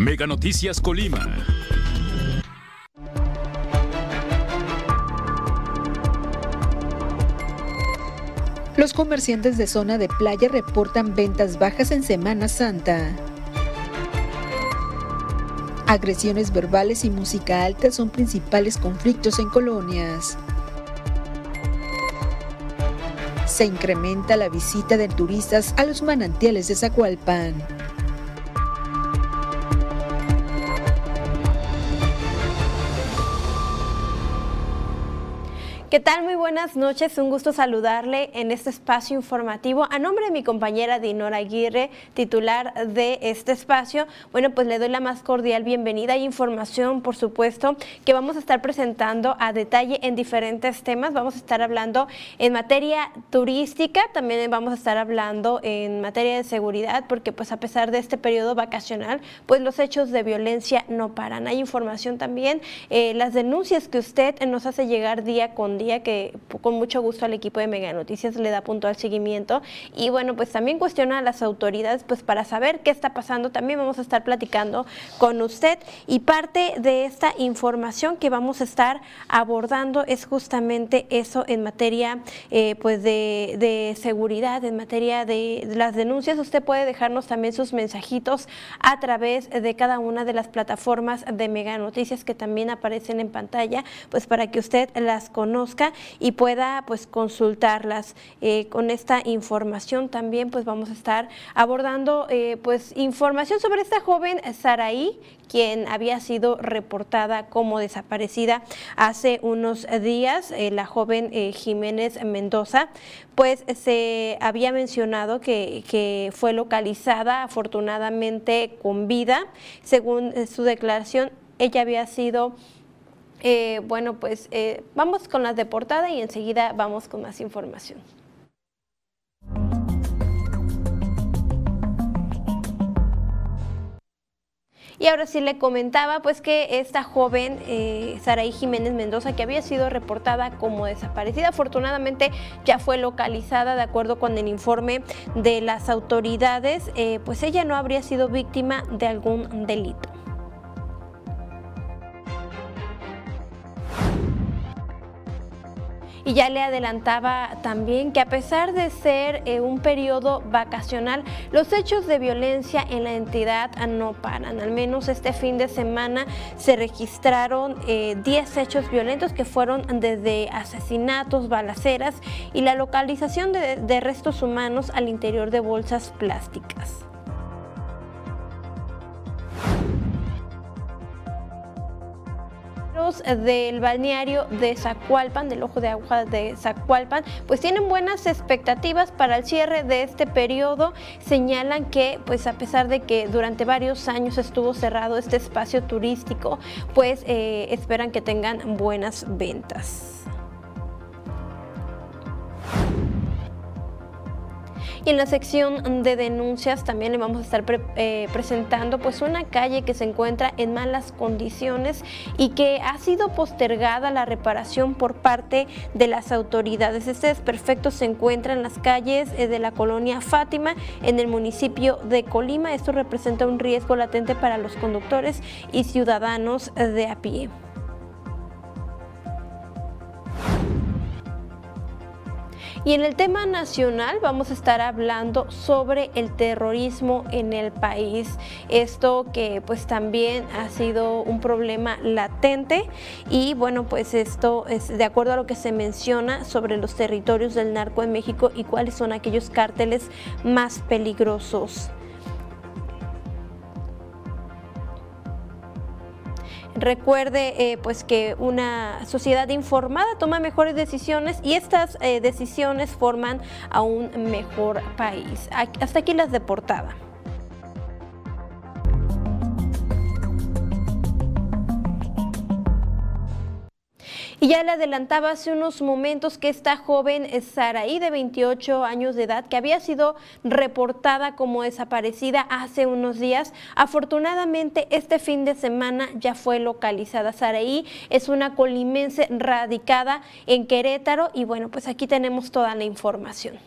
Mega Noticias Colima. Los comerciantes de zona de playa reportan ventas bajas en Semana Santa. Agresiones verbales y música alta son principales conflictos en colonias. Se incrementa la visita de turistas a los manantiales de Zacualpan. ¿Qué tal? Muy buenas noches. Un gusto saludarle en este espacio informativo. A nombre de mi compañera Dinora Aguirre, titular de este espacio, bueno, pues le doy la más cordial bienvenida y información, por supuesto, que vamos a estar presentando a detalle en diferentes temas. Vamos a estar hablando en materia turística, también vamos a estar hablando en materia de seguridad, porque pues a pesar de este periodo vacacional, pues los hechos de violencia no paran. Hay información también, eh, las denuncias que usted nos hace llegar día con que con mucho gusto al equipo de Mega Noticias le da puntual seguimiento y bueno, pues también cuestiona a las autoridades pues para saber qué está pasando. También vamos a estar platicando con usted y parte de esta información que vamos a estar abordando es justamente eso en materia eh, pues de, de, seguridad, en materia de las denuncias. Usted puede dejarnos también sus mensajitos a través de cada una de las plataformas de Mega Noticias que también aparecen en pantalla, pues para que usted las conozca y pueda pues consultarlas. Eh, con esta información también pues vamos a estar abordando eh, pues información sobre esta joven Saraí quien había sido reportada como desaparecida hace unos días, eh, la joven Jiménez Mendoza, pues se había mencionado que, que, fue localizada afortunadamente con vida. Según su declaración, ella había sido eh, bueno, pues eh, vamos con las de portada y enseguida vamos con más información. Y ahora sí le comentaba pues que esta joven eh, Saraí Jiménez Mendoza que había sido reportada como desaparecida, afortunadamente ya fue localizada de acuerdo con el informe de las autoridades, pues ella no habría sido víctima de algún delito. Y ya le adelantaba también que a pesar de ser eh, un periodo vacacional, los hechos de violencia en la entidad no paran. Al menos este fin de semana se registraron 10 eh, hechos violentos que fueron desde asesinatos, balaceras y la localización de restos humanos al interior de bolsas plásticas. Del balneario de Zacualpan, del ojo de agua de Zacualpan, pues tienen buenas expectativas para el cierre de este periodo. Señalan que, pues a pesar de que durante varios años estuvo cerrado este espacio turístico, pues eh, esperan que tengan buenas ventas. Y en la sección de denuncias también le vamos a estar eh, presentando pues una calle que se encuentra en malas condiciones y que ha sido postergada la reparación por parte de las autoridades. Este desperfecto se encuentra en las calles eh, de la colonia Fátima en el municipio de Colima. Esto representa un riesgo latente para los conductores y ciudadanos de a pie. Y en el tema nacional vamos a estar hablando sobre el terrorismo en el país. Esto que pues también ha sido un problema latente y bueno pues esto es de acuerdo a lo que se menciona sobre los territorios del narco en México y cuáles son aquellos cárteles más peligrosos. Recuerde eh, pues que una sociedad informada toma mejores decisiones y estas eh, decisiones forman a un mejor país. Hasta aquí las de portada. Y ya le adelantaba hace unos momentos que esta joven Saraí de 28 años de edad, que había sido reportada como desaparecida hace unos días, afortunadamente este fin de semana ya fue localizada. Saraí es una colimense radicada en Querétaro y bueno, pues aquí tenemos toda la información.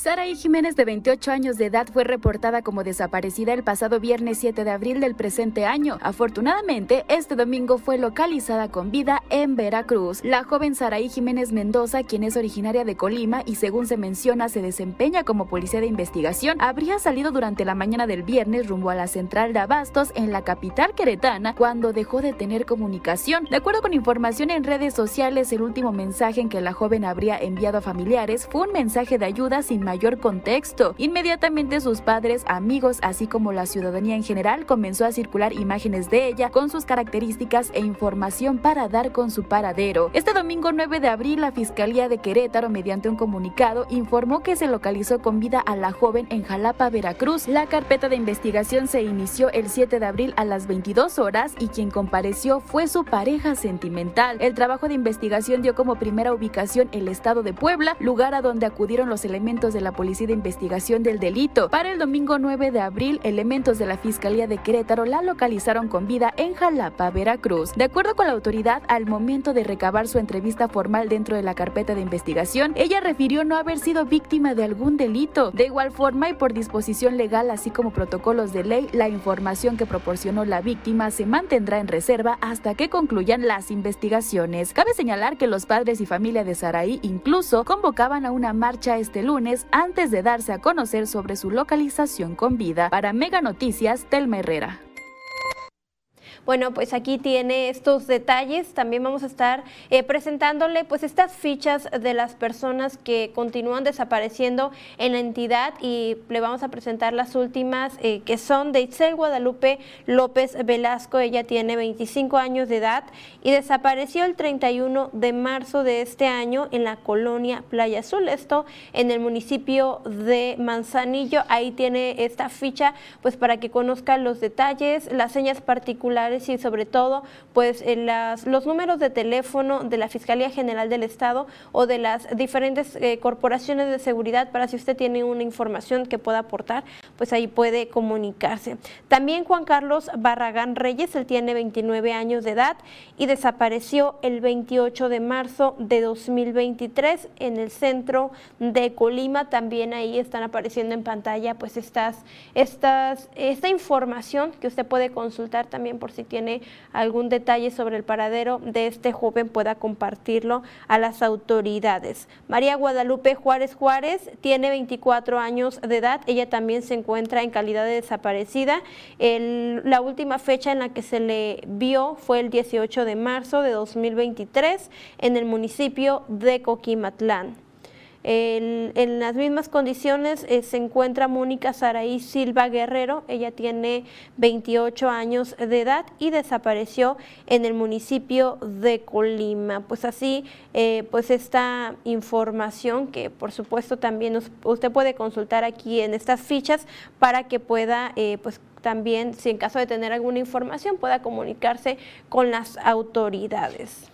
Saraí Jiménez, de 28 años de edad, fue reportada como desaparecida el pasado viernes 7 de abril del presente año. Afortunadamente, este domingo fue localizada con vida en Veracruz. La joven Saraí Jiménez Mendoza, quien es originaria de Colima y según se menciona se desempeña como policía de investigación, habría salido durante la mañana del viernes rumbo a la central de Abastos en la capital queretana cuando dejó de tener comunicación. De acuerdo con información en redes sociales, el último mensaje en que la joven habría enviado a familiares fue un mensaje de ayuda sin mayor contexto. Inmediatamente sus padres, amigos, así como la ciudadanía en general comenzó a circular imágenes de ella con sus características e información para dar con su paradero. Este domingo 9 de abril, la Fiscalía de Querétaro, mediante un comunicado, informó que se localizó con vida a la joven en Jalapa, Veracruz. La carpeta de investigación se inició el 7 de abril a las 22 horas y quien compareció fue su pareja sentimental. El trabajo de investigación dio como primera ubicación el estado de Puebla, lugar a donde acudieron los elementos de la Policía de Investigación del Delito. Para el domingo 9 de abril, elementos de la Fiscalía de Querétaro la localizaron con vida en Jalapa, Veracruz. De acuerdo con la autoridad, al momento de recabar su entrevista formal dentro de la carpeta de investigación, ella refirió no haber sido víctima de algún delito. De igual forma y por disposición legal, así como protocolos de ley, la información que proporcionó la víctima se mantendrá en reserva hasta que concluyan las investigaciones. Cabe señalar que los padres y familia de Saraí incluso convocaban a una marcha este lunes antes de darse a conocer sobre su localización con vida. Para Mega Noticias, Telma Herrera. Bueno, pues aquí tiene estos detalles. También vamos a estar eh, presentándole pues estas fichas de las personas que continúan desapareciendo en la entidad y le vamos a presentar las últimas eh, que son de Itzel Guadalupe López Velasco. Ella tiene 25 años de edad y desapareció el 31 de marzo de este año en la colonia Playa Azul. Esto en el municipio de Manzanillo. Ahí tiene esta ficha pues para que conozca los detalles, las señas particulares y sobre todo pues las, los números de teléfono de la Fiscalía General del Estado o de las diferentes eh, corporaciones de seguridad para si usted tiene una información que pueda aportar, pues ahí puede comunicarse. También Juan Carlos Barragán Reyes, él tiene 29 años de edad y desapareció el 28 de marzo de 2023 en el centro de Colima. También ahí están apareciendo en pantalla pues estas, estas, esta información que usted puede consultar también por si si tiene algún detalle sobre el paradero de este joven pueda compartirlo a las autoridades. María Guadalupe Juárez Juárez tiene 24 años de edad, ella también se encuentra en calidad de desaparecida. la última fecha en la que se le vio fue el 18 de marzo de 2023 en el municipio de Coquimatlán en las mismas condiciones eh, se encuentra Mónica Saraí Silva Guerrero, ella tiene 28 años de edad y desapareció en el municipio de Colima. Pues así, eh, pues esta información que por supuesto también usted puede consultar aquí en estas fichas para que pueda, eh, pues también, si en caso de tener alguna información, pueda comunicarse con las autoridades.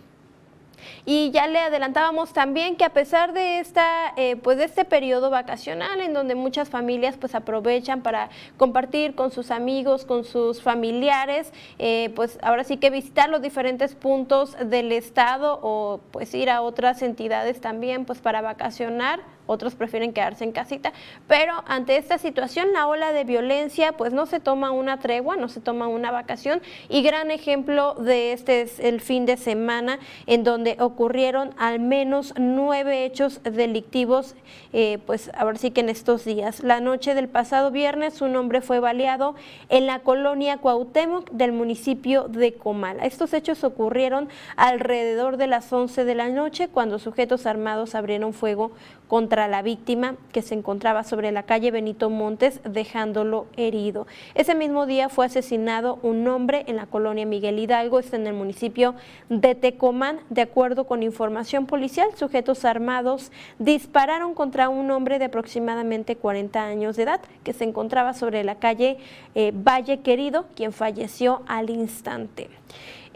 Y ya le adelantábamos también que a pesar de esta, eh, pues de este periodo vacacional en donde muchas familias pues aprovechan para compartir con sus amigos, con sus familiares, eh, pues ahora sí que visitar los diferentes puntos del estado o pues ir a otras entidades también pues para vacacionar otros prefieren quedarse en casita, pero ante esta situación la ola de violencia pues no se toma una tregua, no se toma una vacación y gran ejemplo de este es el fin de semana en donde ocurrieron al menos nueve hechos delictivos, eh, pues ahora sí que en estos días. La noche del pasado viernes un hombre fue baleado en la colonia Cuauhtémoc del municipio de Comala. Estos hechos ocurrieron alrededor de las 11 de la noche cuando sujetos armados abrieron fuego contra la víctima que se encontraba sobre la calle Benito Montes dejándolo herido. Ese mismo día fue asesinado un hombre en la colonia Miguel Hidalgo, está en el municipio de Tecomán. De acuerdo con información policial, sujetos armados dispararon contra un hombre de aproximadamente 40 años de edad que se encontraba sobre la calle eh, Valle Querido, quien falleció al instante.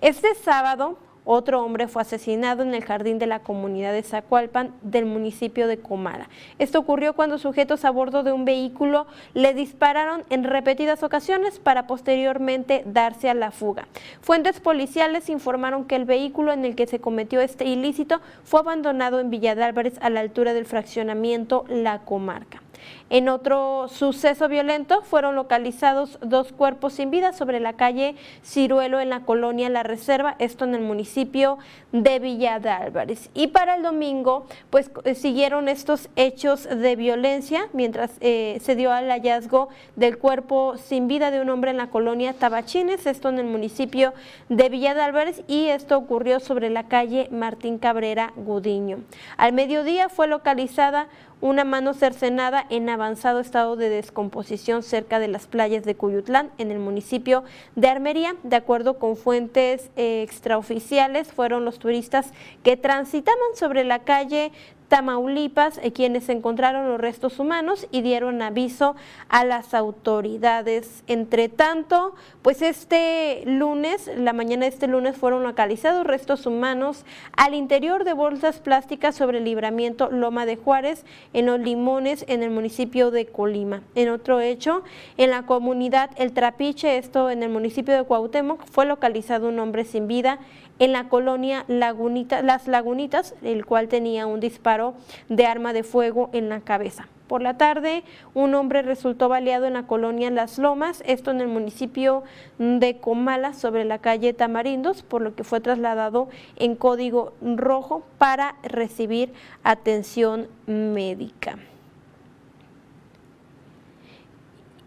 Este sábado otro hombre fue asesinado en el jardín de la comunidad de Zacualpan del municipio de Comala. Esto ocurrió cuando sujetos a bordo de un vehículo le dispararon en repetidas ocasiones para posteriormente darse a la fuga. Fuentes policiales informaron que el vehículo en el que se cometió este ilícito fue abandonado en Villa de Álvarez a la altura del fraccionamiento La Comarca. En otro suceso violento fueron localizados dos cuerpos sin vida sobre la calle Ciruelo en la colonia La Reserva, esto en el municipio de Villa de Álvarez. Y para el domingo, pues eh, siguieron estos hechos de violencia mientras eh, se dio el hallazgo del cuerpo sin vida de un hombre en la colonia Tabachines, esto en el municipio de Villa de Álvarez y esto ocurrió sobre la calle Martín Cabrera Gudiño. Al mediodía fue localizada una mano cercenada en avanzado estado de descomposición cerca de las playas de Cuyutlán, en el municipio de Armería. De acuerdo con fuentes eh, extraoficiales, fueron los turistas que transitaban sobre la calle Tamaulipas, eh, quienes encontraron los restos humanos y dieron aviso a las autoridades. Entre tanto, pues este lunes, la mañana de este lunes, fueron localizados restos humanos al interior de bolsas plásticas sobre el libramiento Loma de Juárez, en Los Limones, en el municipio de Colima. En otro hecho, en la comunidad El Trapiche, esto en el municipio de Cuauhtémoc, fue localizado un hombre sin vida en la colonia Las Lagunitas, el cual tenía un disparo de arma de fuego en la cabeza. Por la tarde, un hombre resultó baleado en la colonia Las Lomas, esto en el municipio de Comala, sobre la calle Tamarindos, por lo que fue trasladado en código rojo para recibir atención médica.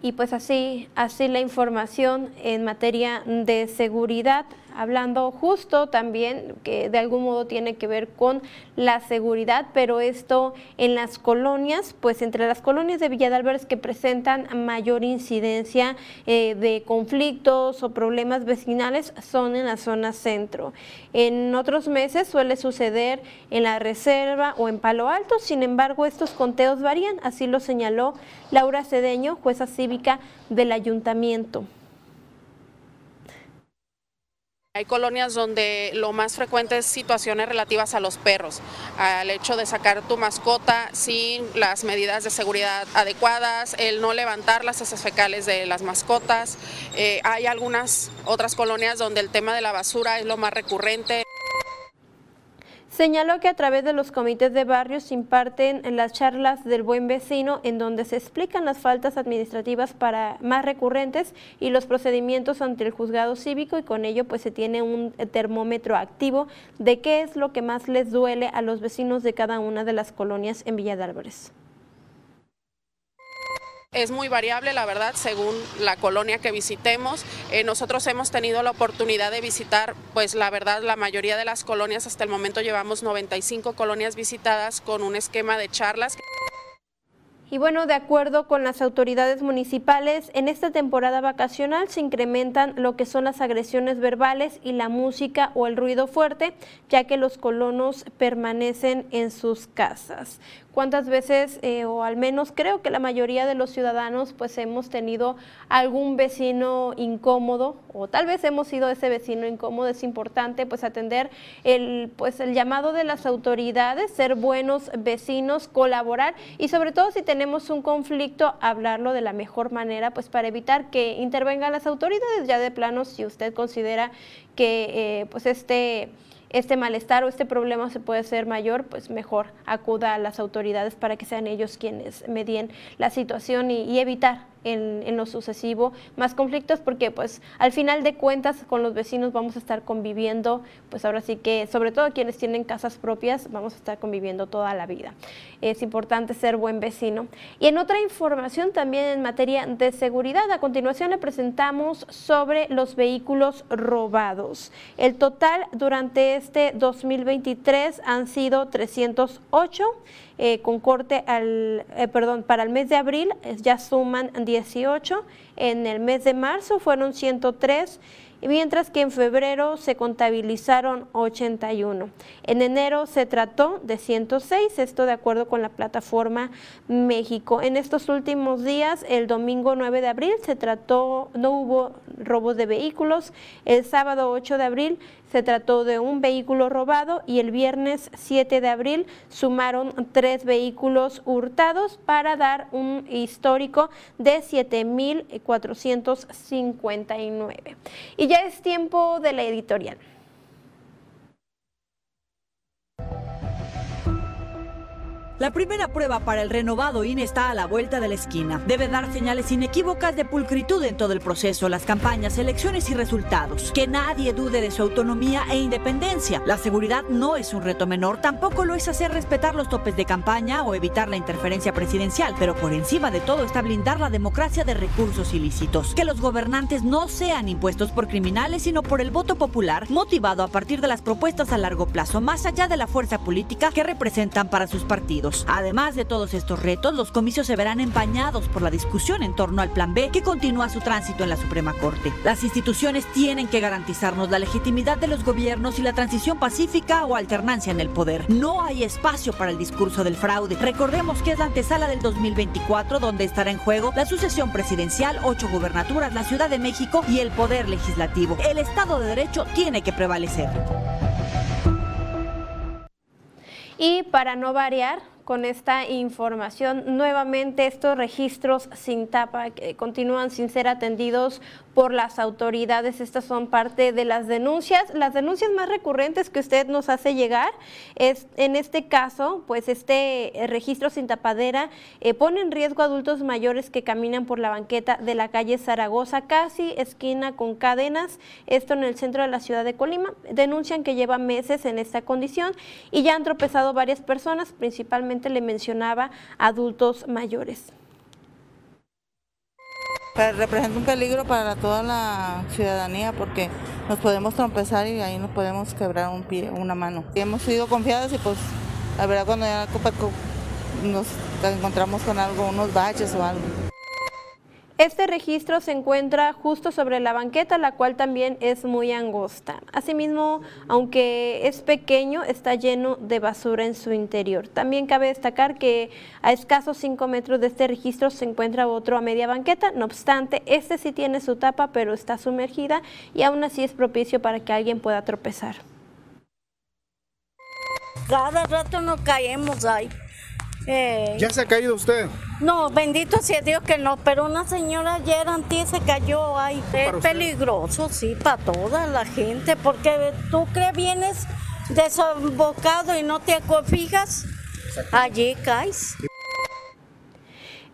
Y pues así, así la información en materia de seguridad hablando justo también que de algún modo tiene que ver con la seguridad, pero esto en las colonias, pues entre las colonias de Villa de Álvarez que presentan mayor incidencia eh, de conflictos o problemas vecinales son en la zona centro. En otros meses suele suceder en la Reserva o en Palo Alto, sin embargo estos conteos varían, así lo señaló Laura Cedeño, jueza cívica del ayuntamiento. Hay colonias donde lo más frecuente es situaciones relativas a los perros, al hecho de sacar tu mascota sin las medidas de seguridad adecuadas, el no levantar las heces fecales de las mascotas. Eh, hay algunas otras colonias donde el tema de la basura es lo más recurrente. Señaló que a través de los comités de barrios se imparten las charlas del buen vecino en donde se explican las faltas administrativas para más recurrentes y los procedimientos ante el juzgado cívico y con ello pues se tiene un termómetro activo de qué es lo que más les duele a los vecinos de cada una de las colonias en Villa de Álvarez. Es muy variable, la verdad, según la colonia que visitemos. Eh, nosotros hemos tenido la oportunidad de visitar, pues la verdad, la mayoría de las colonias, hasta el momento llevamos 95 colonias visitadas con un esquema de charlas. Y bueno, de acuerdo con las autoridades municipales, en esta temporada vacacional se incrementan lo que son las agresiones verbales y la música o el ruido fuerte, ya que los colonos permanecen en sus casas cuántas veces, eh, o al menos creo que la mayoría de los ciudadanos, pues hemos tenido algún vecino incómodo, o tal vez hemos sido ese vecino incómodo. Es importante pues atender el, pues, el llamado de las autoridades, ser buenos vecinos, colaborar y sobre todo si tenemos un conflicto, hablarlo de la mejor manera, pues para evitar que intervengan las autoridades ya de plano si usted considera que eh, pues este este malestar o este problema se puede ser mayor, pues mejor acuda a las autoridades para que sean ellos quienes medien la situación y, evitar en, lo sucesivo más conflictos porque pues al final de cuentas con los vecinos vamos a estar conviviendo, pues ahora sí que sobre todo quienes tienen casas propias vamos a estar conviviendo toda la vida. Es importante ser buen vecino. Y en otra información también en materia de seguridad, a continuación le presentamos sobre los vehículos robados. El total durante este 2023 han sido 308 eh, con corte al, eh, perdón, para el mes de abril eh, ya suman 18, en el mes de marzo fueron 103 mientras que en febrero se contabilizaron 81. En enero se trató de 106, esto de acuerdo con la plataforma México. En estos últimos días, el domingo 9 de abril se trató, no hubo robos de vehículos, el sábado 8 de abril Se trató de un vehículo robado y el viernes 7 de abril sumaron tres vehículos hurtados para dar un histórico de 7.459. Y ya es tiempo de la editorial. La primera prueba para el renovado INE está a la vuelta de la esquina. Debe dar señales inequívocas de pulcritud en todo el proceso, las campañas, elecciones y resultados. Que nadie dude de su autonomía e independencia. La seguridad no es un reto menor, tampoco lo es hacer respetar los topes de campaña o evitar la interferencia presidencial, pero por encima de todo está blindar la democracia de recursos ilícitos. Que los gobernantes no sean impuestos por criminales, sino por el voto popular, motivado a partir de las propuestas a largo plazo, más allá de la fuerza política que representan para sus partidos. Además de todos estos retos, los comicios se verán empañados por la discusión en torno al Plan B que continúa su tránsito en la Suprema Corte. Las instituciones tienen que garantizarnos la legitimidad de los gobiernos y la transición pacífica o alternancia en el poder. No hay espacio para el discurso del fraude. Recordemos que es la antesala del 2024 donde estará en juego la sucesión presidencial, ocho gubernaturas, la Ciudad de México y el poder legislativo. El Estado de Derecho tiene que prevalecer. Y para no variar, con esta información. Nuevamente estos registros sin tapa que continúan sin ser atendidos por las autoridades. Estas son parte de las denuncias. Las denuncias más recurrentes que usted nos hace llegar es, en este caso, pues este eh, registro sin tapadera eh, pone en riesgo a adultos mayores que caminan por la banqueta de la calle Zaragoza, casi esquina con cadenas, esto en el centro de la ciudad de Colima. Denuncian que lleva meses en esta condición y ya han tropezado varias personas, principalmente le mencionaba adultos mayores representa un peligro para toda la ciudadanía porque nos podemos trompezar y ahí nos podemos quebrar un pie, una mano. Y hemos sido confiadas y pues la verdad cuando ya nos encontramos con algo, unos baches o algo. Este registro se encuentra justo sobre la banqueta, la cual también es muy angosta. Asimismo, aunque es pequeño, está lleno de basura en su interior. También cabe destacar que a escasos 5 metros de este registro se encuentra otro a media banqueta. No obstante, este sí tiene su tapa, pero está sumergida y aún así es propicio para que alguien pueda tropezar. Cada rato nos caemos ahí. Eh, ¿Ya se ha caído usted? No, bendito sea Dios que no, pero una señora ayer antes se cayó. Es peligroso, sí, para toda la gente, porque tú que vienes desembocado y no te fijas, allí caes.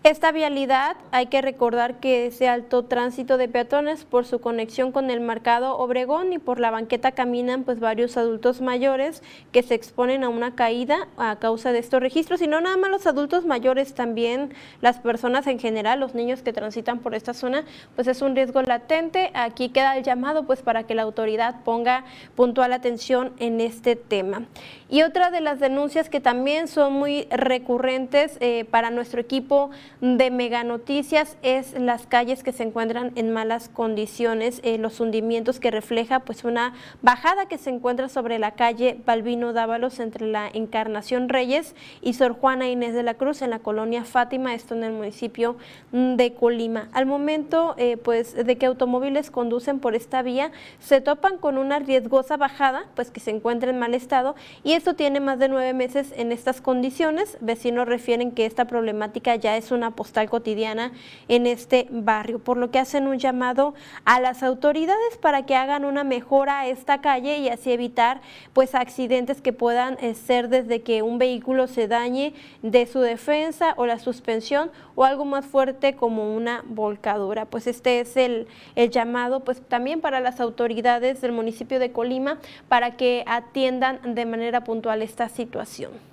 Esta vialidad hay que recordar que ese alto tránsito de peatones por su conexión con el marcado Obregón y por la banqueta caminan pues varios adultos mayores que se exponen a una caída a causa de estos registros y no nada más los adultos mayores, también las personas en general, los niños que transitan por esta zona, pues es un riesgo latente. Aquí queda el llamado pues para que la autoridad ponga puntual atención en este tema. Y otra de las denuncias que también son muy recurrentes eh, para nuestro equipo de Mega Noticias es las calles que se encuentran en malas condiciones, eh, los hundimientos que refleja pues una bajada que se encuentra sobre la calle Balbino Dávalos entre la Encarnación Reyes y Sor Juana Inés de la Cruz en la colonia Fátima, esto en el municipio de Colima. Al momento eh, pues de que automóviles conducen por esta vía se topan con una riesgosa bajada pues que se encuentra en mal estado y esto tiene más de nueve meses en estas condiciones. Vecinos refieren que esta problemática ya es una postal cotidiana en este barrio, por lo que hacen un llamado a las autoridades para que hagan una mejora a esta calle y así evitar pues accidentes que puedan eh, ser desde que un vehículo se dañe de su defensa o la suspensión o algo más fuerte como una volcadura. Pues este es el, el llamado pues también para las autoridades del municipio de Colima para que atiendan de manera puntual esta situación.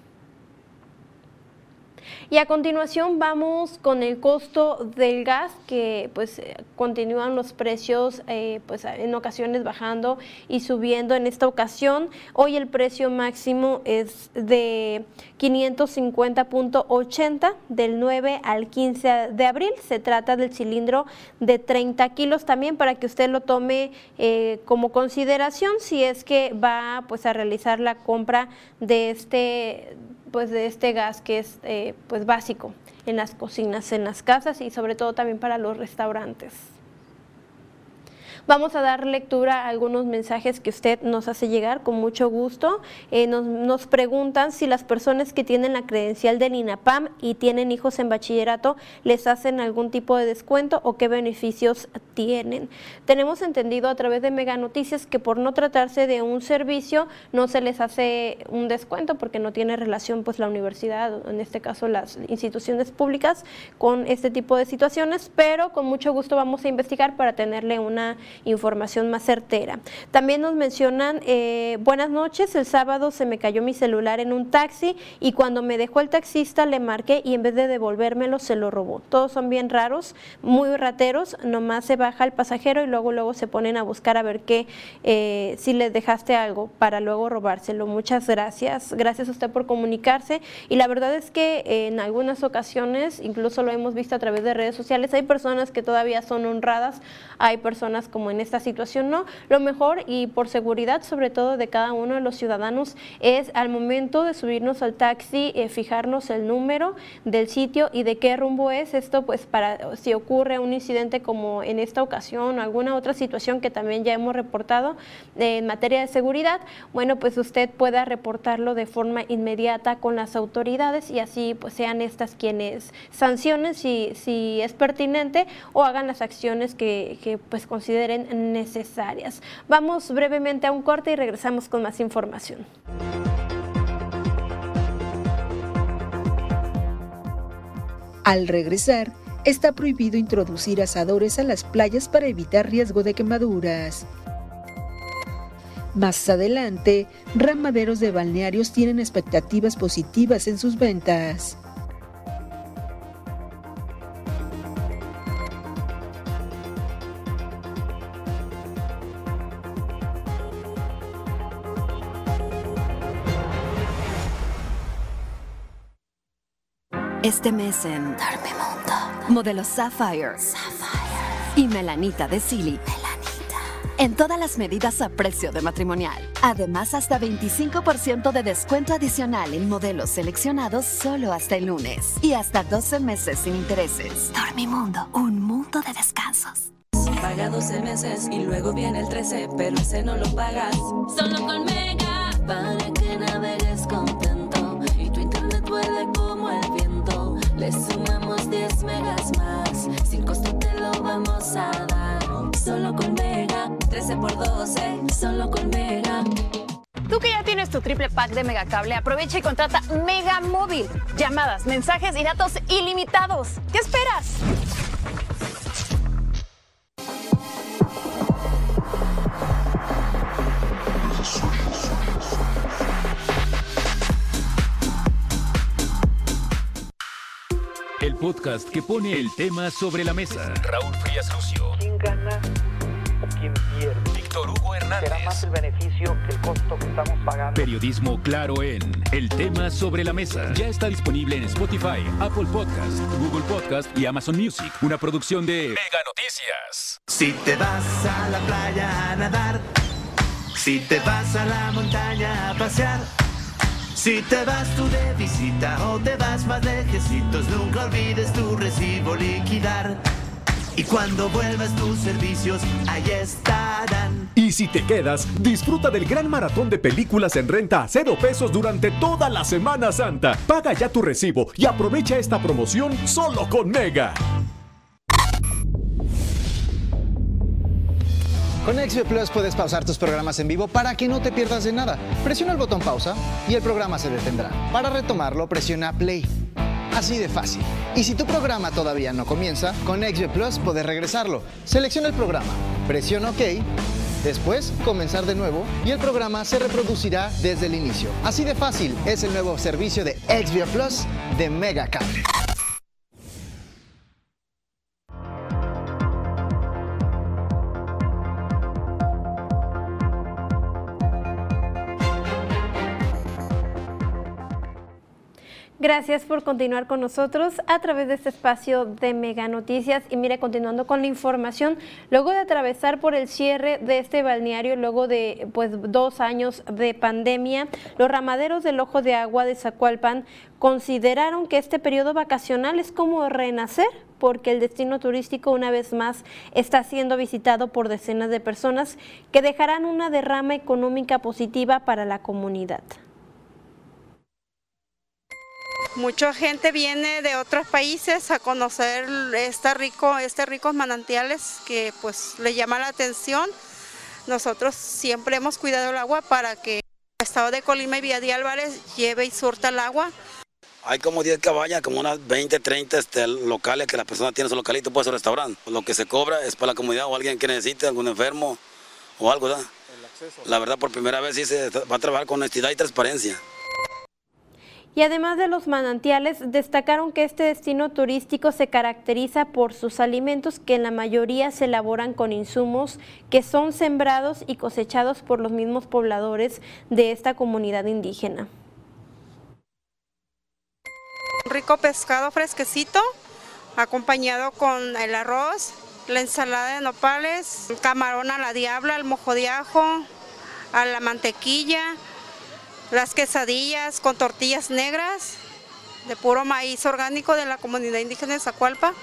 Y a continuación vamos con el costo del gas que pues eh, continúan los precios eh, pues en ocasiones bajando y subiendo. En esta ocasión hoy el precio máximo es de 550.80 del 9 al 15 de abril. Se trata del cilindro de 30 kilos también para que usted lo tome eh, como consideración si es que va pues a realizar la compra de este pues de este gas que es eh, pues básico en las cocinas, en las casas y sobre todo también para los restaurantes. Vamos a dar lectura a algunos mensajes que usted nos hace llegar con mucho gusto. Eh, nos, nos preguntan si las personas que tienen la credencial del INAPAM y tienen hijos en bachillerato les hacen algún tipo de descuento o qué beneficios tienen. Tenemos entendido a través de Mega Noticias que por no tratarse de un servicio no se les hace un descuento porque no tiene relación pues la universidad, en este caso las instituciones públicas, con este tipo de situaciones, pero con mucho gusto vamos a investigar para tenerle una información más certera. También nos mencionan, eh, buenas noches, el sábado se me cayó mi celular en un taxi y cuando me dejó el taxista le marqué y en vez de devolvérmelo se lo robó. Todos son bien raros, muy rateros, nomás se baja el pasajero y luego luego se ponen a buscar a ver qué, eh, si les dejaste algo para luego robárselo. Muchas gracias, gracias a usted por comunicarse y la verdad es que en algunas ocasiones, incluso lo hemos visto a través de redes sociales, hay personas que todavía son honradas, hay personas como en esta situación no. Lo mejor y por seguridad sobre todo de cada uno de los ciudadanos es al momento de subirnos al taxi, eh, fijarnos el número del sitio y de qué rumbo es esto, pues para si ocurre un incidente como en esta ocasión o alguna otra situación que también ya hemos reportado eh, en materia de seguridad, bueno, pues usted pueda reportarlo de forma inmediata con las autoridades y así pues sean estas quienes sancionen si, si es pertinente o hagan las acciones que, que pues consideren necesarias. Vamos brevemente a un corte y regresamos con más información. Al regresar, está prohibido introducir asadores a las playas para evitar riesgo de quemaduras. Más adelante, ramaderos de balnearios tienen expectativas positivas en sus ventas. Este mes en Dormimundo, modelo Sapphire, y Melanita de Silly. En todas las medidas a precio de matrimonial. Además, hasta 25% de descuento adicional en modelos seleccionados solo hasta el lunes. Y hasta 12 meses sin intereses. Dormimundo, un mundo de descansos. Paga 12 meses y luego viene el 13, pero ese no lo pagas. Solo con Mega, para que navegues contento Le sumamos 10 megas más, sin costo te lo vamos a dar. Solo con Mega, 13 por 12, solo con Mega. Tú que ya tienes tu triple pack de Megacable, aprovecha y contrata Mega Móvil. Llamadas, mensajes y datos ilimitados. ¿Qué esperas? Podcast que pone el tema sobre la mesa. Raúl Frías Lucio. ¿Quién gana o quién pierde? Víctor Hugo Hernández. Será más el beneficio que el costo que estamos pagando. Periodismo claro en El tema sobre la mesa. Ya está disponible en Spotify, Apple Podcast, Google Podcast y Amazon Music. Una producción de Mega Noticias. Si te vas a la playa a nadar, si te vas a la montaña a pasear, si te vas tú de visita o te vas más lejecitos, nunca olvides tu recibo liquidar. Y cuando vuelvas tus servicios, ahí estarán. Y si te quedas, disfruta del gran maratón de películas en renta a cero pesos durante toda la Semana Santa. Paga ya tu recibo y aprovecha esta promoción solo con Mega. Con XB Plus puedes pausar tus programas en vivo para que no te pierdas de nada. Presiona el botón pausa y el programa se detendrá. Para retomarlo, presiona play. Así de fácil. Y si tu programa todavía no comienza, con XB Plus puedes regresarlo. Selecciona el programa, presiona OK, después comenzar de nuevo y el programa se reproducirá desde el inicio. Así de fácil es el nuevo servicio de XB Plus de Mega Gracias por continuar con nosotros a través de este espacio de Mega Noticias. Y mire, continuando con la información, luego de atravesar por el cierre de este balneario, luego de pues dos años de pandemia, los ramaderos del Ojo de Agua de Zacualpan consideraron que este periodo vacacional es como renacer porque el destino turístico una vez más está siendo visitado por decenas de personas que dejarán una derrama económica positiva para la comunidad. Mucha gente viene de otros países a conocer este rico, este ricos manantiales que pues le llama la atención. Nosotros siempre hemos cuidado el agua para que el estado de Colima y Vía de Álvarez lleve y surta el agua. Hay como 10 cabañas, como unas 20, 30 este, locales que la persona tiene su localito, puede su restaurante. Lo que se cobra es para la comunidad o alguien que necesite, algún enfermo o algo, ¿verdad? La verdad, por primera vez sí se va a trabajar con honestidad y transparencia. Y además de los manantiales, destacaron que este destino turístico se caracteriza por sus alimentos que en la mayoría se elaboran con insumos que son sembrados y cosechados por los mismos pobladores de esta comunidad indígena. Un rico pescado fresquecito, acompañado con el arroz, la ensalada de nopales, camarón a la diabla, al mojo de ajo, a la mantequilla, las quesadillas con tortillas negras de puro maíz orgánico de la comunidad indígena de Zacualpa.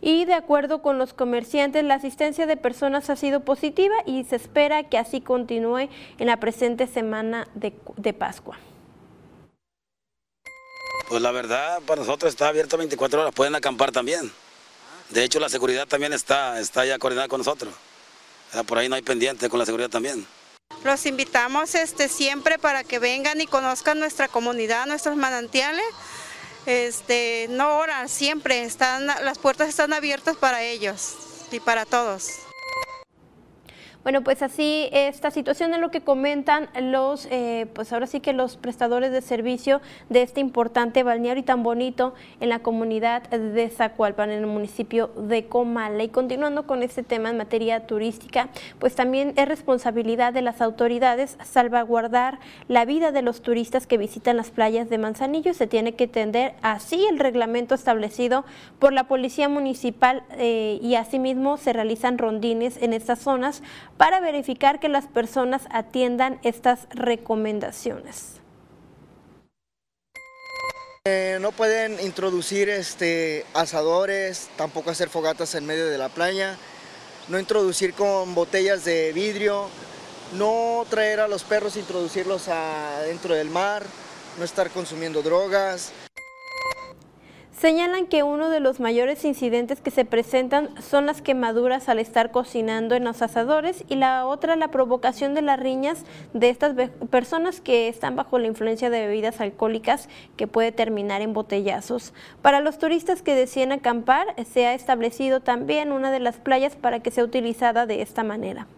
Y de acuerdo con los comerciantes, la asistencia de personas ha sido positiva y se espera que así continúe en la presente semana de, de Pascua. Pues la verdad, para nosotros está abierto 24 horas, pueden acampar también. De hecho, la seguridad también está, está ya coordinada con nosotros. Por ahí no hay pendiente con la seguridad también. Los invitamos este, siempre para que vengan y conozcan nuestra comunidad, nuestros manantiales. Este, no ahora, siempre, están, las puertas están abiertas para ellos y para todos. Bueno, pues así esta situación es lo que comentan los, eh, pues ahora sí que los prestadores de servicio de este importante balneario y tan bonito en la comunidad de Zacualpan, en el municipio de Comala. Y continuando con este tema en materia turística, pues también es responsabilidad de las autoridades salvaguardar la vida de los turistas que visitan las playas de Manzanillo. Se tiene que atender así el reglamento establecido por la Policía Municipal eh, y asimismo se realizan rondines en estas zonas para verificar que las personas atiendan estas recomendaciones. Eh, no pueden introducir este, asadores, tampoco hacer fogatas en medio de la playa, no introducir con botellas de vidrio, no traer a los perros, introducirlos dentro del mar, no estar consumiendo drogas. Señalan que uno de los mayores incidentes que se presentan son las quemaduras al estar cocinando en los asadores y la otra la provocación de las riñas de estas personas que están bajo la influencia de bebidas alcohólicas que puede terminar en botellazos. Para los turistas que deciden acampar, se ha establecido también una de las playas para que sea utilizada de esta manera.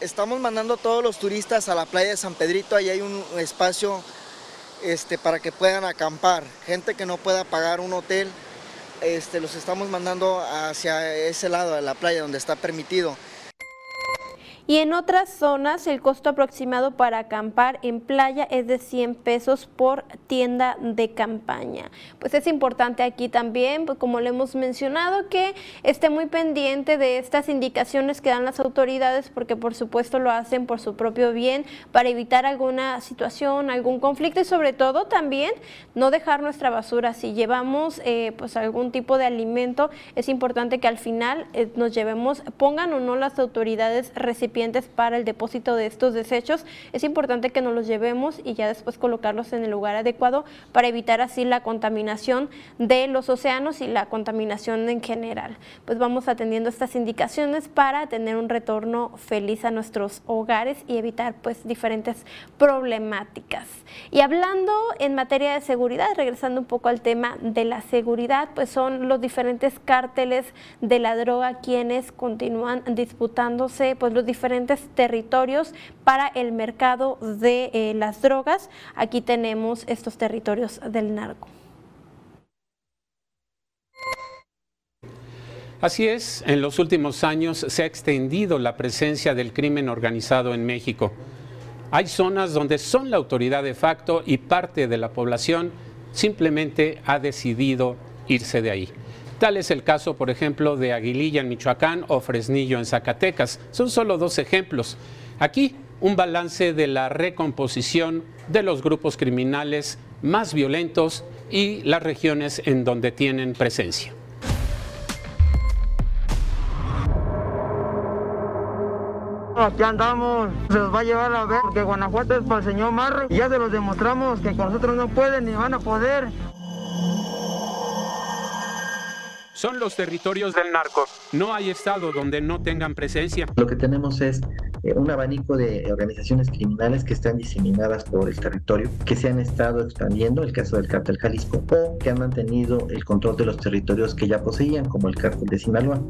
Estamos mandando a todos los turistas a la playa de San Pedrito, ahí hay un espacio este, para que puedan acampar. Gente que no pueda pagar un hotel, este, los estamos mandando hacia ese lado de la playa donde está permitido. Y en otras zonas el costo aproximado para acampar en playa es de 100 pesos por tienda de campaña. Pues es importante aquí también, pues como le hemos mencionado, que esté muy pendiente de estas indicaciones que dan las autoridades porque por supuesto lo hacen por su propio bien para evitar alguna situación, algún conflicto y sobre todo también no dejar nuestra basura. Si llevamos eh, pues algún tipo de alimento, es importante que al final eh, nos llevemos, pongan o no las autoridades recipientes para el depósito de estos desechos, es importante que nos los llevemos y ya después colocarlos en el lugar adecuado para evitar así la contaminación de los océanos y la contaminación en general. Pues vamos atendiendo estas indicaciones para tener un retorno feliz a nuestros hogares y evitar pues diferentes problemáticas. Y hablando en materia de seguridad, regresando un poco al tema de la seguridad, pues son los diferentes cárteles de la droga quienes continúan disputándose pues los diferentes diferentes territorios para el mercado de eh, las drogas. Aquí tenemos estos territorios del narco. Así es, en los últimos años se ha extendido la presencia del crimen organizado en México. Hay zonas donde son la autoridad de facto y parte de la población simplemente ha decidido irse de ahí. Tal es el caso, por ejemplo, de Aguililla en Michoacán o Fresnillo en Zacatecas. Son solo dos ejemplos. Aquí un balance de la recomposición de los grupos criminales más violentos y las regiones en donde tienen presencia. Aquí andamos, se los va a llevar a ver, porque Guanajuato es para el señor Marre y ya se los demostramos que con nosotros no pueden ni van a poder. Son los territorios del narco. No hay estado donde no tengan presencia. Lo que tenemos es eh, un abanico de organizaciones criminales que están diseminadas por el territorio, que se han estado expandiendo, el caso del cártel Jalisco, o que han mantenido el control de los territorios que ya poseían, como el cártel de Sinaloa.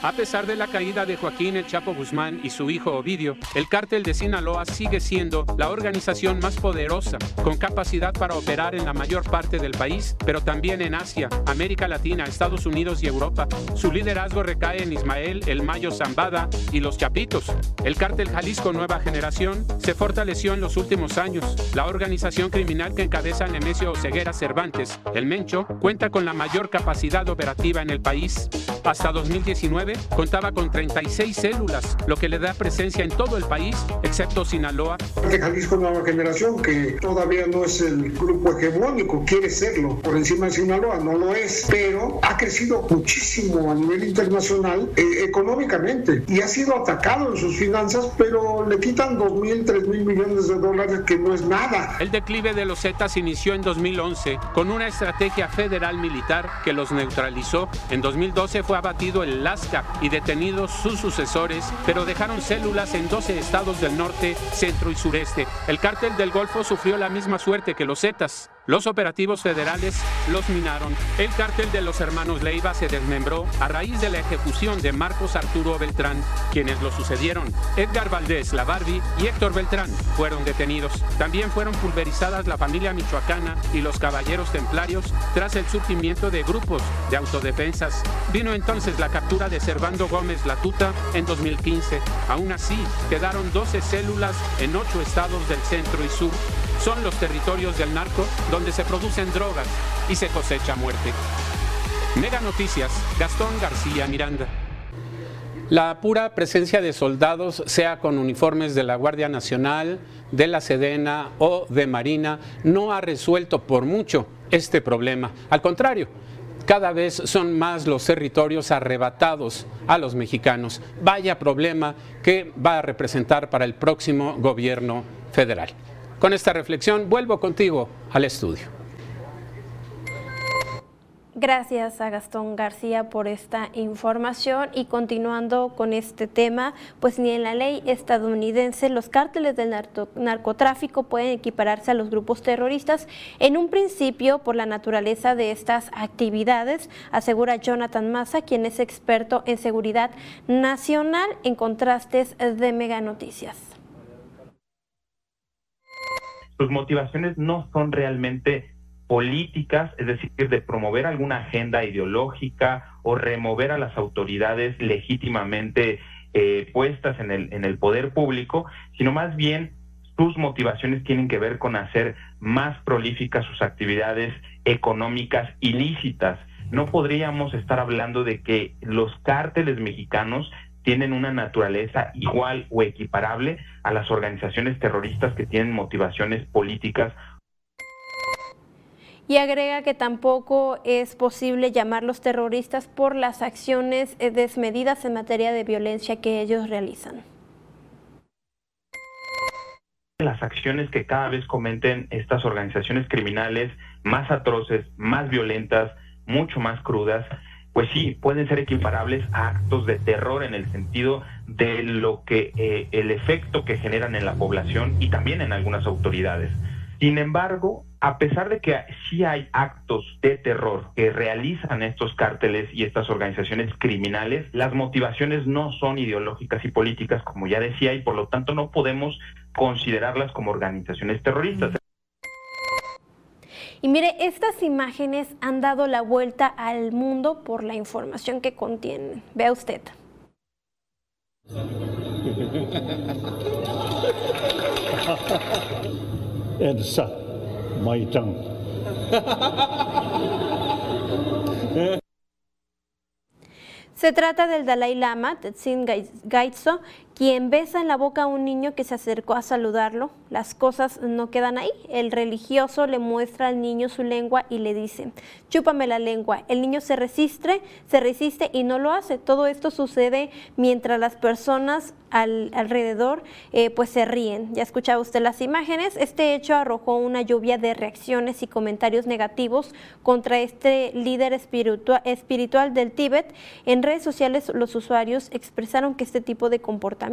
A pesar de la caída de Joaquín El Chapo Guzmán y su hijo Ovidio, el cártel de Sinaloa sigue siendo la organización más poderosa, con capacidad para operar en la mayor parte del país, pero también en Asia, América Latina, Estados Unidos y Europa. Su liderazgo recae en Ismael El Mayo Zambada y los Chapitos. El cártel Jalisco Nueva Generación se fortaleció en los últimos años. La organización criminal que encabeza Nemesio Ceguera Cervantes, el Mencho, cuenta con la mayor capacidad operativa en el país. Hasta 2019 contaba con 36 células, lo que le da presencia en todo el país, excepto Sinaloa. De Jalisco Nueva Generación, que todavía no es el grupo hegemónico, quiere serlo por encima de Sinaloa, no lo es, pero ha crecido muchísimo a nivel internacional eh, económicamente y ha sido atacado en sus finanzas, pero le quitan 2 mil, 3 mil millones de dólares, que no es nada. El declive de los Zetas inició en 2011 con una estrategia federal militar que los neutralizó. En 2012 fue abatido el Lasca y detenidos sus sucesores, pero dejaron células en 12 estados del norte, centro y sureste. El cártel del Golfo sufrió la misma suerte que los Zetas. Los operativos federales los minaron. El cártel de los hermanos Leiva se desmembró a raíz de la ejecución de Marcos Arturo Beltrán, quienes lo sucedieron. Edgar Valdés, la Barbie y Héctor Beltrán fueron detenidos. También fueron pulverizadas la familia michoacana y los caballeros templarios tras el surgimiento de grupos de autodefensas. Vino entonces la captura de Servando Gómez Latuta en 2015. Aún así, quedaron 12 células en 8 estados del centro y sur son los territorios del narco donde se producen drogas y se cosecha muerte. Mega Noticias, Gastón García Miranda. La pura presencia de soldados, sea con uniformes de la Guardia Nacional, de la Sedena o de Marina, no ha resuelto por mucho este problema. Al contrario, cada vez son más los territorios arrebatados a los mexicanos. Vaya problema que va a representar para el próximo gobierno federal. Con esta reflexión vuelvo contigo al estudio. Gracias a Gastón García por esta información y continuando con este tema, pues ni en la ley estadounidense los cárteles del narcotráfico pueden equipararse a los grupos terroristas en un principio por la naturaleza de estas actividades, asegura Jonathan Massa, quien es experto en seguridad nacional en contrastes de Mega Noticias sus motivaciones no son realmente políticas, es decir, de promover alguna agenda ideológica o remover a las autoridades legítimamente eh, puestas en el, en el poder público, sino más bien sus motivaciones tienen que ver con hacer más prolíficas sus actividades económicas ilícitas. No podríamos estar hablando de que los cárteles mexicanos tienen una naturaleza igual o equiparable a las organizaciones terroristas que tienen motivaciones políticas. Y agrega que tampoco es posible llamarlos terroristas por las acciones eh, desmedidas en materia de violencia que ellos realizan. Las acciones que cada vez cometen estas organizaciones criminales más atroces, más violentas, mucho más crudas, pues sí, pueden ser equiparables a actos de terror en el sentido de lo que eh, el efecto que generan en la población y también en algunas autoridades. Sin embargo, a pesar de que sí hay actos de terror que realizan estos cárteles y estas organizaciones criminales, las motivaciones no son ideológicas y políticas, como ya decía, y por lo tanto no podemos considerarlas como organizaciones terroristas. Y mire, estas imágenes han dado la vuelta al mundo por la información que contienen. Vea usted. Elsa Maitán. Se trata del Dalai Lama, Tetsin Gaitso, quien besa en la boca a un niño que se acercó a saludarlo. Las cosas no quedan ahí. El religioso le muestra al niño su lengua y le dice, chúpame la lengua. El niño se resiste, se resiste y no lo hace. Todo esto sucede mientras las personas alrededor eh, pues se ríen. Ya escuchaba usted las imágenes. Este hecho arrojó una lluvia de reacciones y comentarios negativos contra este líder espiritual, espiritual del Tíbet. En redes sociales los usuarios expresaron que este tipo de comportamiento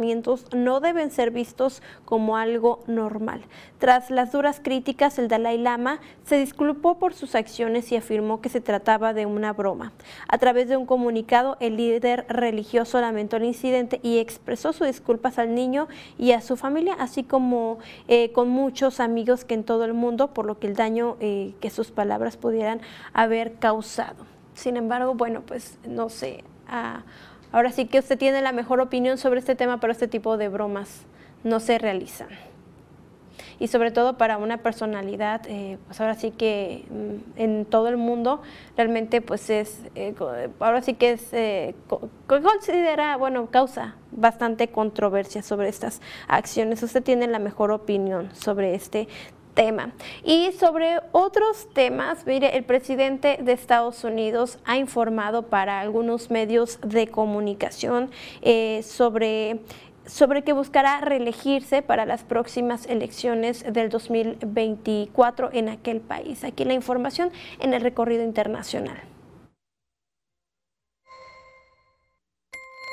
no deben ser vistos como algo normal. Tras las duras críticas, el Dalai Lama se disculpó por sus acciones y afirmó que se trataba de una broma. A través de un comunicado, el líder religioso lamentó el incidente y expresó sus disculpas al niño y a su familia, así como eh, con muchos amigos que en todo el mundo, por lo que el daño eh, que sus palabras pudieran haber causado. Sin embargo, bueno, pues no sé. Ah, Ahora sí que usted tiene la mejor opinión sobre este tema, pero este tipo de bromas no se realizan. Y sobre todo para una personalidad, eh, pues ahora sí que mm, en todo el mundo realmente pues es, eh, ahora sí que es, eh, considera, bueno, causa bastante controversia sobre estas acciones. Usted tiene la mejor opinión sobre este tema. Y sobre otros temas, mire, el presidente de Estados Unidos ha informado para algunos medios de comunicación eh, sobre sobre que buscará reelegirse para las próximas elecciones del 2024 en aquel país. Aquí la información en el recorrido internacional.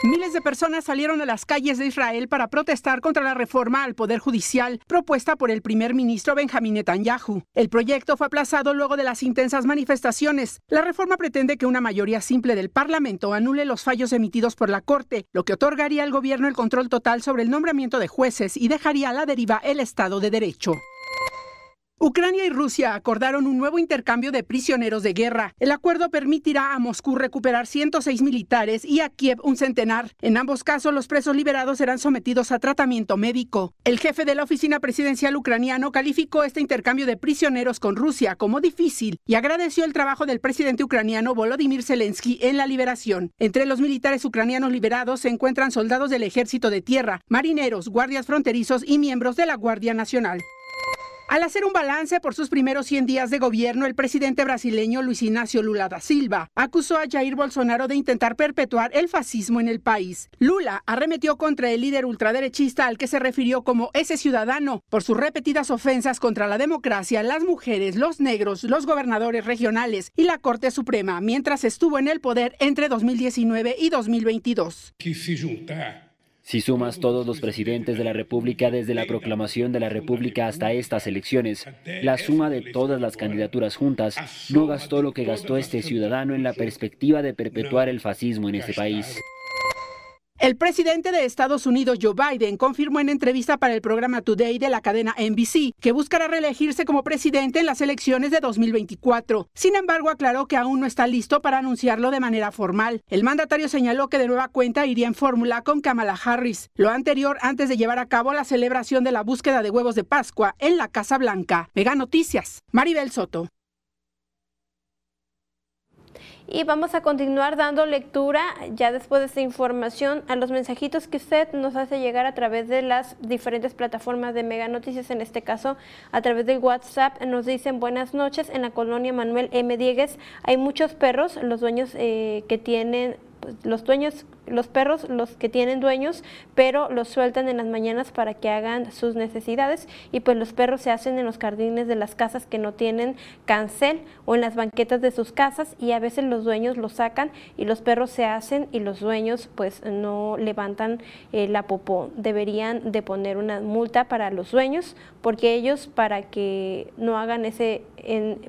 Miles de personas salieron a las calles de Israel para protestar contra la reforma al Poder Judicial propuesta por el primer ministro Benjamín Netanyahu. El proyecto fue aplazado luego de las intensas manifestaciones. La reforma pretende que una mayoría simple del Parlamento anule los fallos emitidos por la Corte, lo que otorgaría al gobierno el control total sobre el nombramiento de jueces y dejaría a la deriva el Estado de Derecho. Ucrania y Rusia acordaron un nuevo intercambio de prisioneros de guerra. El acuerdo permitirá a Moscú recuperar 106 militares y a Kiev un centenar. En ambos casos, los presos liberados serán sometidos a tratamiento médico. El jefe de la oficina presidencial ucraniano calificó este intercambio de prisioneros con Rusia como difícil y agradeció el trabajo del presidente ucraniano Volodymyr Zelensky en la liberación. Entre los militares ucranianos liberados se encuentran soldados del ejército de tierra, marineros, guardias fronterizos y miembros de la Guardia Nacional. Al hacer un balance por sus primeros 100 días de gobierno, el presidente brasileño Luis Ignacio Lula da Silva acusó a Jair Bolsonaro de intentar perpetuar el fascismo en el país. Lula arremetió contra el líder ultraderechista al que se refirió como ese ciudadano por sus repetidas ofensas contra la democracia, las mujeres, los negros, los gobernadores regionales y la Corte Suprema mientras estuvo en el poder entre 2019 y 2022. Si sumas todos los presidentes de la República desde la proclamación de la República hasta estas elecciones, la suma de todas las candidaturas juntas no gastó lo que gastó este ciudadano en la perspectiva de perpetuar el fascismo en este país. El presidente de Estados Unidos, Joe Biden, confirmó en entrevista para el programa Today de la cadena NBC que buscará reelegirse como presidente en las elecciones de 2024. Sin embargo, aclaró que aún no está listo para anunciarlo de manera formal. El mandatario señaló que de nueva cuenta iría en fórmula con Kamala Harris, lo anterior antes de llevar a cabo la celebración de la búsqueda de huevos de Pascua en la Casa Blanca. Mega Noticias, Maribel Soto. Y vamos a continuar dando lectura ya después de esta información a los mensajitos que usted nos hace llegar a través de las diferentes plataformas de Mega Noticias, en este caso a través del WhatsApp. Nos dicen buenas noches en la colonia Manuel M. Diegues. Hay muchos perros, los dueños eh, que tienen los dueños, los perros, los que tienen dueños, pero los sueltan en las mañanas para que hagan sus necesidades y pues los perros se hacen en los jardines de las casas que no tienen cancel o en las banquetas de sus casas y a veces los dueños los sacan y los perros se hacen y los dueños pues no levantan eh, la popó. Deberían de poner una multa para los dueños porque ellos para que no hagan ese,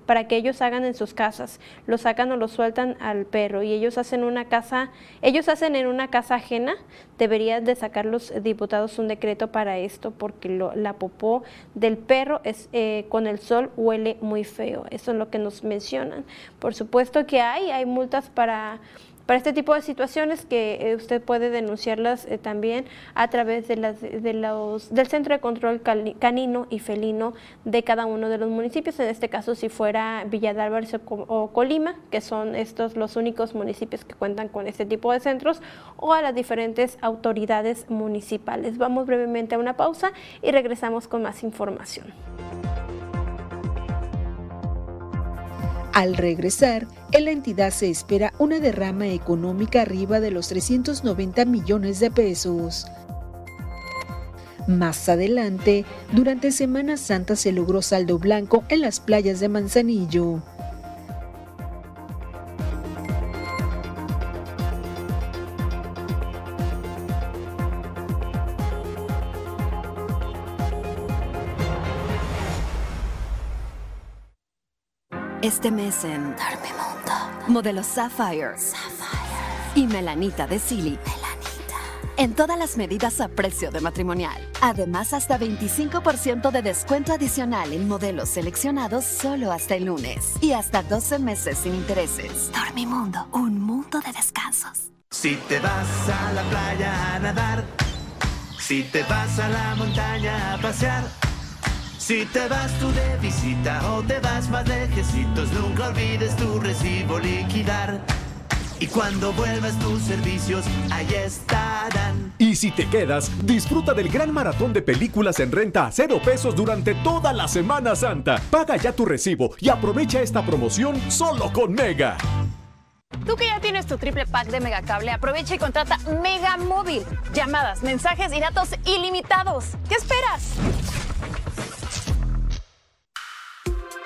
para que ellos hagan en sus casas, lo sacan o lo sueltan al perro y ellos hacen una casa ellos hacen en una casa ajena, deberían de sacar los diputados un decreto para esto porque la popó del perro es eh, con el sol huele muy feo. Eso es lo que nos mencionan. Por supuesto que hay, hay multas para para este tipo de situaciones que eh, usted puede denunciarlas eh, también a través de, los, del Centro de Control Canino y Felino de cada uno de los municipios, en este caso si fuera Villa de Álvarez o, Colima, que son estos los únicos municipios que cuentan con este tipo de centros, o a las diferentes autoridades municipales. Vamos brevemente a una pausa y regresamos con más información. Al regresar, en la entidad se espera una derrama económica arriba de los 390 millones de pesos. Más adelante, durante Semana Santa se logró saldo blanco en las playas de Manzanillo. Este mes en Dormimundo, modelo Sapphire, y Melanita de Silly. En todas las medidas a precio de matrimonial. Además, hasta 25% de descuento adicional en modelos seleccionados solo hasta el lunes. Y hasta 12 meses sin intereses. Dormimundo, un mundo de descansos. Si te vas a la playa a nadar, si te vas a la montaña a pasear. Si te vas tú de visita o te vas más lejecitos, nunca olvides tu recibo liquidar. Y cuando vuelvas tus servicios, ahí estarán. Y si te quedas, disfruta del gran maratón de películas en renta a cero pesos durante toda la Semana Santa. Paga ya tu recibo y aprovecha esta promoción solo con Mega. Tú que ya tienes tu triple pack de Megacable, aprovecha y contrata Mega Móvil. Llamadas, mensajes y datos ilimitados. ¿Qué esperas?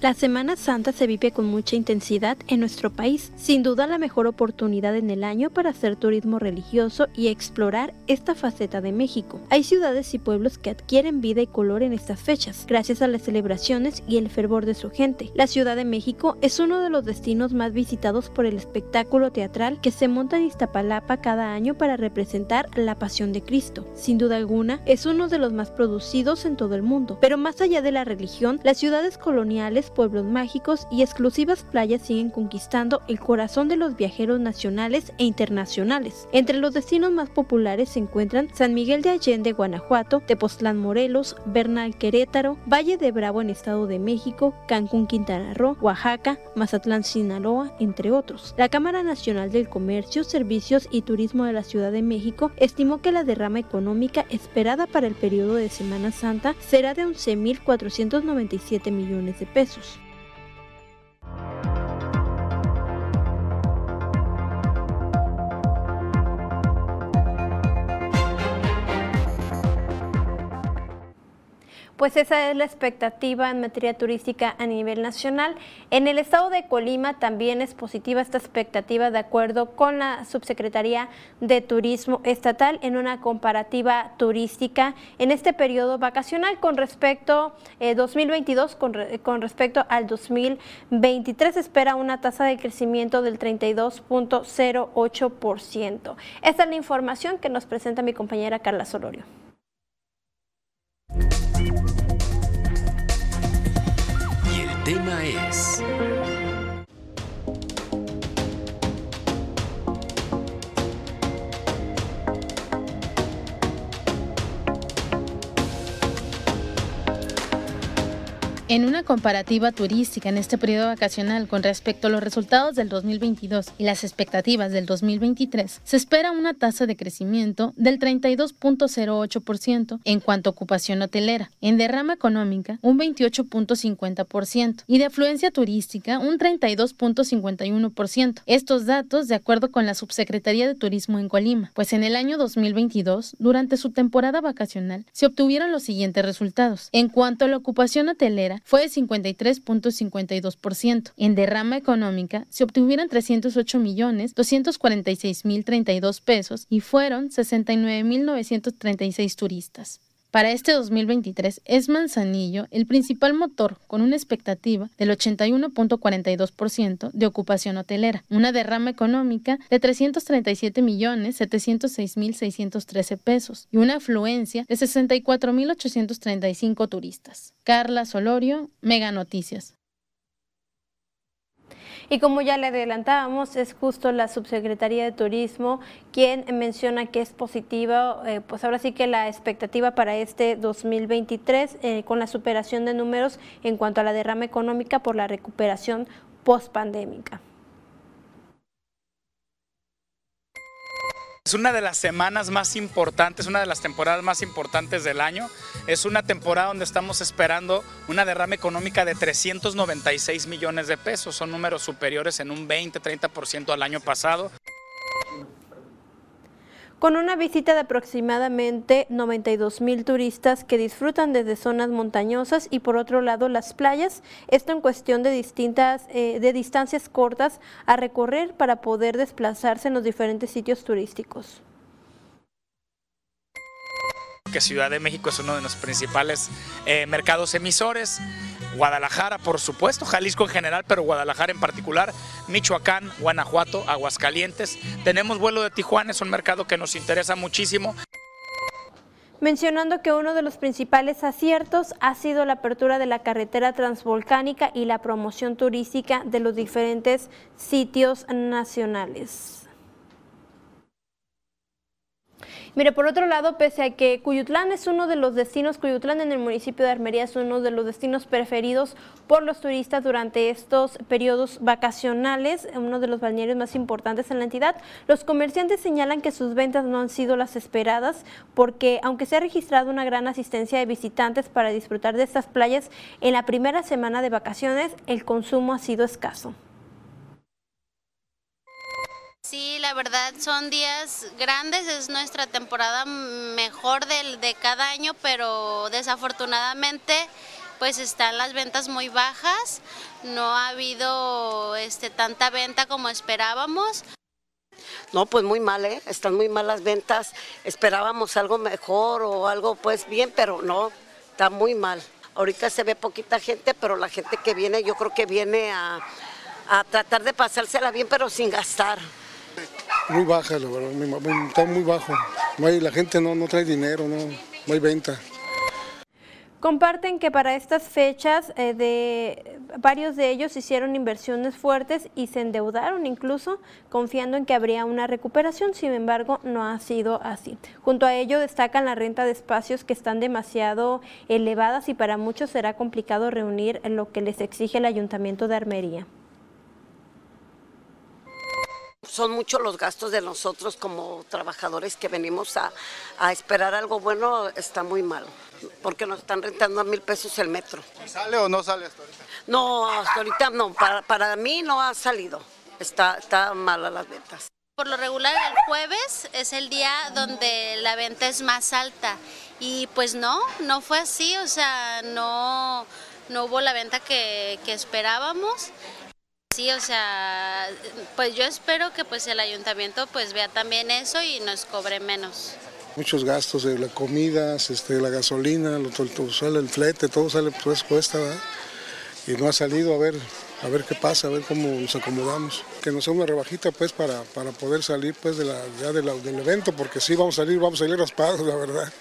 La Semana Santa se vive con mucha intensidad en nuestro país, sin duda la mejor oportunidad en el año para hacer turismo religioso y explorar esta faceta de México. Hay ciudades y pueblos que adquieren vida y color en estas fechas, gracias a las celebraciones y el fervor de su gente. La Ciudad de México es uno de los destinos más visitados por el espectáculo teatral que se monta en Iztapalapa cada año para representar la Pasión de Cristo. Sin duda alguna, es uno de los más producidos en todo el mundo. Pero más allá de la religión, las ciudades coloniales pueblos mágicos y exclusivas playas siguen conquistando el corazón de los viajeros nacionales e internacionales. Entre los destinos más populares se encuentran San Miguel de Allende, Guanajuato, Tepoztlán, Morelos, Bernal, Querétaro, Valle de Bravo en Estado de México, Cancún, Quintana Roo, Oaxaca, Mazatlán, Sinaloa, entre otros. La Cámara Nacional del Comercio, Servicios y Turismo de la Ciudad de México estimó que la derrama económica esperada para el periodo de Semana Santa será de 11.497 millones de pesos. Deuces. Pues esa es la expectativa en materia turística a nivel nacional. En el estado de Colima también es positiva esta expectativa de acuerdo con la Subsecretaría de Turismo Estatal en una comparativa turística en este periodo vacacional con respecto a 2022 con, con respecto al 2023 espera una tasa de crecimiento del 32.08%. Esta es la información que nos presenta mi compañera Carla Solorio. Tema es... En una comparativa turística en este periodo vacacional con respecto a los resultados del 2022 y las expectativas del 2023, se espera una tasa de crecimiento del 32.08% en cuanto a ocupación hotelera, en derrama económica un 28.50% y de afluencia turística un 32.51%. Estos datos de acuerdo con la Subsecretaría de Turismo en Colima, pues en el año 2022, durante su temporada vacacional, se obtuvieron los siguientes resultados. En cuanto a la ocupación hotelera, fue de 53.52%. En derrama económica se obtuvieron 308 millones 246 mil 32 pesos y fueron 69 mil 936 turistas. Para este 2023 es Manzanillo el principal motor con una expectativa del 81.42% de ocupación hotelera, una derrama económica de 337 millones 706 mil 613 pesos y una afluencia de 64 mil 835 turistas. Carla Solorio, Mega Noticias. Y como ya le adelantábamos, es justo la Subsecretaría de Turismo quien menciona que es positiva, eh, pues ahora sí que la expectativa para este 2023 eh, con la superación de números en cuanto a la derrama económica por la recuperación post-pandémica. Es una de las semanas más importantes, una de las temporadas más importantes del año. Es una temporada donde estamos esperando una derrama económica de 396 millones de pesos. Son números superiores en un 20-30% al año pasado con una visita de aproximadamente 92 mil turistas que disfrutan desde zonas montañosas y por otro lado las playas, esto en cuestión de distintas eh, de distancias cortas a recorrer para poder desplazarse en los diferentes sitios turísticos que Ciudad de México es uno de los principales eh, mercados emisores. Guadalajara, por supuesto, Jalisco en general, pero Guadalajara en particular, Michoacán, Guanajuato, Aguascalientes. Tenemos vuelo de Tijuana, es un mercado que nos interesa muchísimo. Mencionando que uno de los principales aciertos ha sido la apertura de la carretera transvolcánica y la promoción turística de los diferentes sitios nacionales. Mire, por otro lado, pese a que Cuyutlán es uno de los destinos, Cuyutlán en el municipio de Armería es uno de los destinos preferidos por los turistas durante estos periodos vacacionales, uno de los balnearios más importantes en la entidad, los comerciantes señalan que sus ventas no han sido las esperadas porque aunque se ha registrado una gran asistencia de visitantes para disfrutar de estas playas, en la primera semana de vacaciones el consumo ha sido escaso. Sí, la verdad son días grandes, es nuestra temporada mejor del, de cada año, pero desafortunadamente pues están las ventas muy bajas, no ha habido este, tanta venta como esperábamos. No, pues muy mal, ¿eh? están muy mal las ventas, esperábamos algo mejor o algo pues bien, pero no, está muy mal. Ahorita se ve poquita gente, pero la gente que viene yo creo que viene a, a tratar de pasársela bien, pero sin gastar. Muy baja, la verdad, está muy bajo. la gente no, no trae dinero, no, no hay venta. Comparten que para estas fechas eh, de varios de ellos hicieron inversiones fuertes y se endeudaron incluso confiando en que habría una recuperación, sin embargo no ha sido así. Junto a ello destacan la renta de espacios que están demasiado elevadas y para muchos será complicado reunir lo que les exige el Ayuntamiento de Armería son muchos los gastos de nosotros como trabajadores que venimos a, esperar algo bueno, está muy mal, porque nos están rentando a mil pesos el metro. ¿Sale o no sale hasta ahorita? No, hasta ahorita no, para, para mí no ha salido, está, está mala las ventas. Por lo regular el jueves es el día donde la venta es más alta y pues no, no fue así, o sea, no, no hubo la venta que, que esperábamos sí, o sea, pues yo espero que pues el ayuntamiento pues vea también eso y nos cobre menos. Muchos gastos de la comida, este, la gasolina, lo, sale el flete, todo sale, pues cuesta, ¿verdad? Y no ha salido, a ver, a ver qué pasa, a ver cómo nos acomodamos. Que nos sea una rebajita pues para, para poder salir pues de la, ya del evento, porque sí vamos a salir, vamos a salir raspados, la verdad.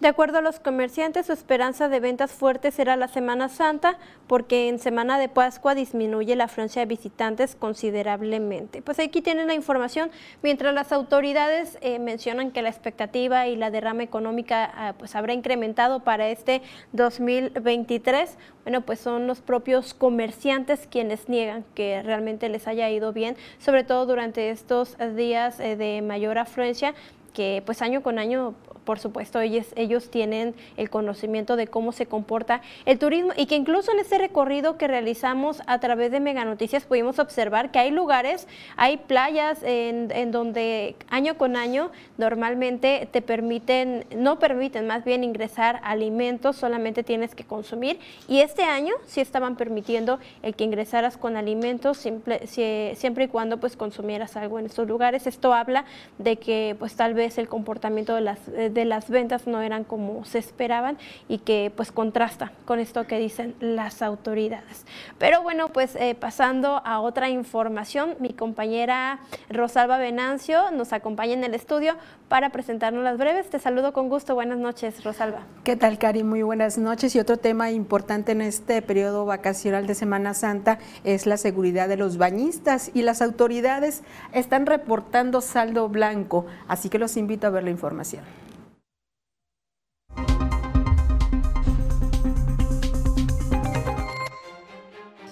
De acuerdo a los comerciantes, su esperanza de ventas fuertes será la Semana Santa, porque en Semana de Pascua disminuye la afluencia de visitantes considerablemente. Pues aquí tienen la información, mientras las autoridades eh, mencionan que la expectativa y la derrama económica ah, pues habrá incrementado para este 2023, bueno, pues son los propios comerciantes quienes niegan que realmente les haya ido bien, sobre todo durante estos días eh, de mayor afluencia que pues año con año por supuesto, ellos, ellos tienen el conocimiento de cómo se comporta el turismo y que incluso en ese recorrido que realizamos a través de Mega Noticias pudimos observar que hay lugares, hay playas en, en donde año con año normalmente te permiten, no permiten más bien ingresar alimentos, solamente tienes que consumir y este año sí estaban permitiendo el que ingresaras con alimentos siempre, y cuando pues consumieras algo en estos lugares. Esto habla de que pues tal vez el comportamiento de las de las ventas no eran como se esperaban y que pues contrasta con esto que dicen las autoridades. Pero bueno, pues eh, pasando a otra información, mi compañera Rosalba Venancio nos acompaña en el estudio para presentarnos las breves. Te saludo con gusto. Buenas noches, Rosalba. ¿Qué tal, Cari? Muy buenas noches. Y otro tema importante en este periodo vacacional de Semana Santa es la seguridad de los bañistas y las autoridades están reportando saldo blanco, así que los invito a ver la información.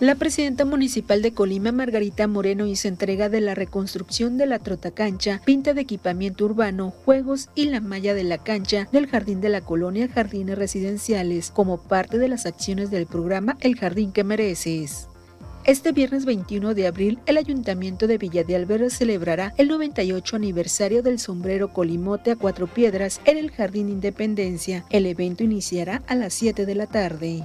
La presidenta municipal de Colima, Margarita Moreno, hizo entrega de la reconstrucción de la trotacancha, pinta de equipamiento urbano, juegos y la malla de la cancha del jardín de la colonia Jardines Residenciales, como parte de las acciones del programa El Jardín que Mereces. Este viernes 21 de abril, el Ayuntamiento de Villa de Alberra celebrará el 98 aniversario del sombrero Colimote a Cuatro Piedras en el Jardín Independencia. El evento iniciará a las 7 de la tarde.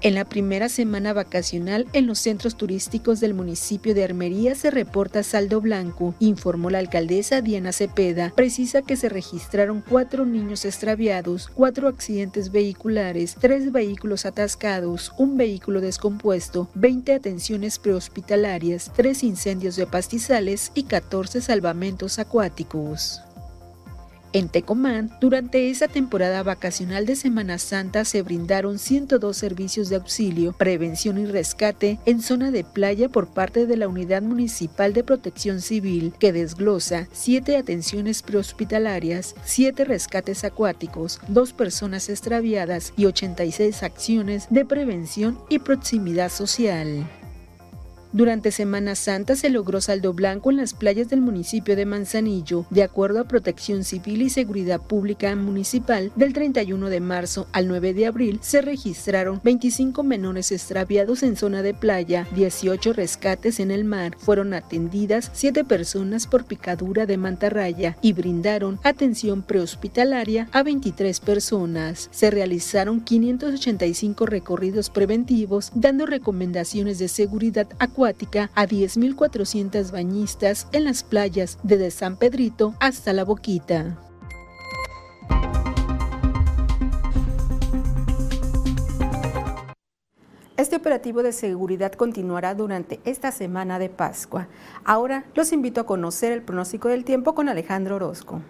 En la primera semana vacacional en los centros turísticos del municipio de Armería se reporta saldo blanco, informó la alcaldesa Diana Cepeda. Precisa que se registraron cuatro niños extraviados, cuatro accidentes vehiculares, tres vehículos atascados, un vehículo descompuesto, 20 atenciones prehospitalarias, tres incendios de pastizales y 14 salvamentos acuáticos. En Tecomán, durante esa temporada vacacional de Semana Santa se brindaron 102 servicios de auxilio, prevención y rescate en zona de playa por parte de la Unidad Municipal de Protección Civil, que desglosa 7 atenciones prehospitalarias, 7 rescates acuáticos, 2 personas extraviadas y 86 acciones de prevención y proximidad social. Durante Semana Santa se logró saldo blanco en las playas del municipio de Manzanillo, de acuerdo a Protección Civil y Seguridad Pública Municipal, del 31 de marzo al 9 de abril se registraron 25 menores extraviados en zona de playa, 18 rescates en el mar, fueron atendidas 7 personas por picadura de mantarraya y brindaron atención prehospitalaria a 23 personas. Se realizaron 585 recorridos preventivos, dando recomendaciones de seguridad a 10.400 bañistas en las playas desde San Pedrito hasta La Boquita. Este operativo de seguridad continuará durante esta semana de Pascua. Ahora los invito a conocer el pronóstico del tiempo con Alejandro Orozco.